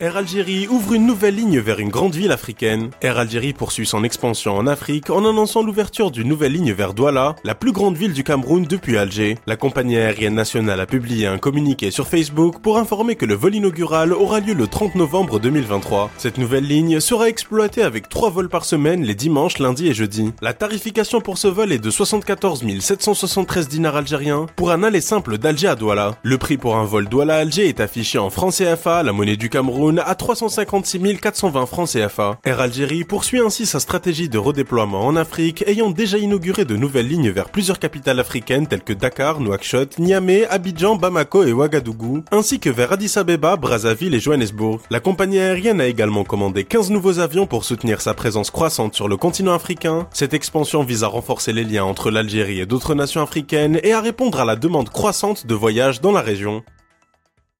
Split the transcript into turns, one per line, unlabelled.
Air Algérie ouvre une nouvelle ligne vers une grande ville africaine. Air Algérie poursuit son expansion en Afrique en annonçant l'ouverture d'une nouvelle ligne vers Douala, la plus grande ville du Cameroun depuis Alger. La compagnie aérienne nationale a publié un communiqué sur Facebook pour informer que le vol inaugural aura lieu le 30 novembre 2023. Cette nouvelle ligne sera exploitée avec trois vols par semaine les dimanches, lundis et jeudis. La tarification pour ce vol est de 74 773 dinars algériens pour un aller simple d'Alger à Douala. Le prix pour un vol Douala-Alger est affiché en francs CFA, la monnaie du Cameroun, à 356 420 francs CFA. Air Algérie poursuit ainsi sa stratégie de redéploiement en Afrique, ayant déjà inauguré de nouvelles lignes vers plusieurs capitales africaines telles que Dakar, Nouakchott, Niamey, Abidjan, Bamako et Ouagadougou, ainsi que vers Addis Abeba, Brazzaville et Johannesburg. La compagnie aérienne a également commandé 15 nouveaux avions pour soutenir sa présence croissante sur le continent africain. Cette expansion vise à renforcer les liens entre l'Algérie et d'autres nations africaines et à répondre à la demande croissante de voyages dans la région.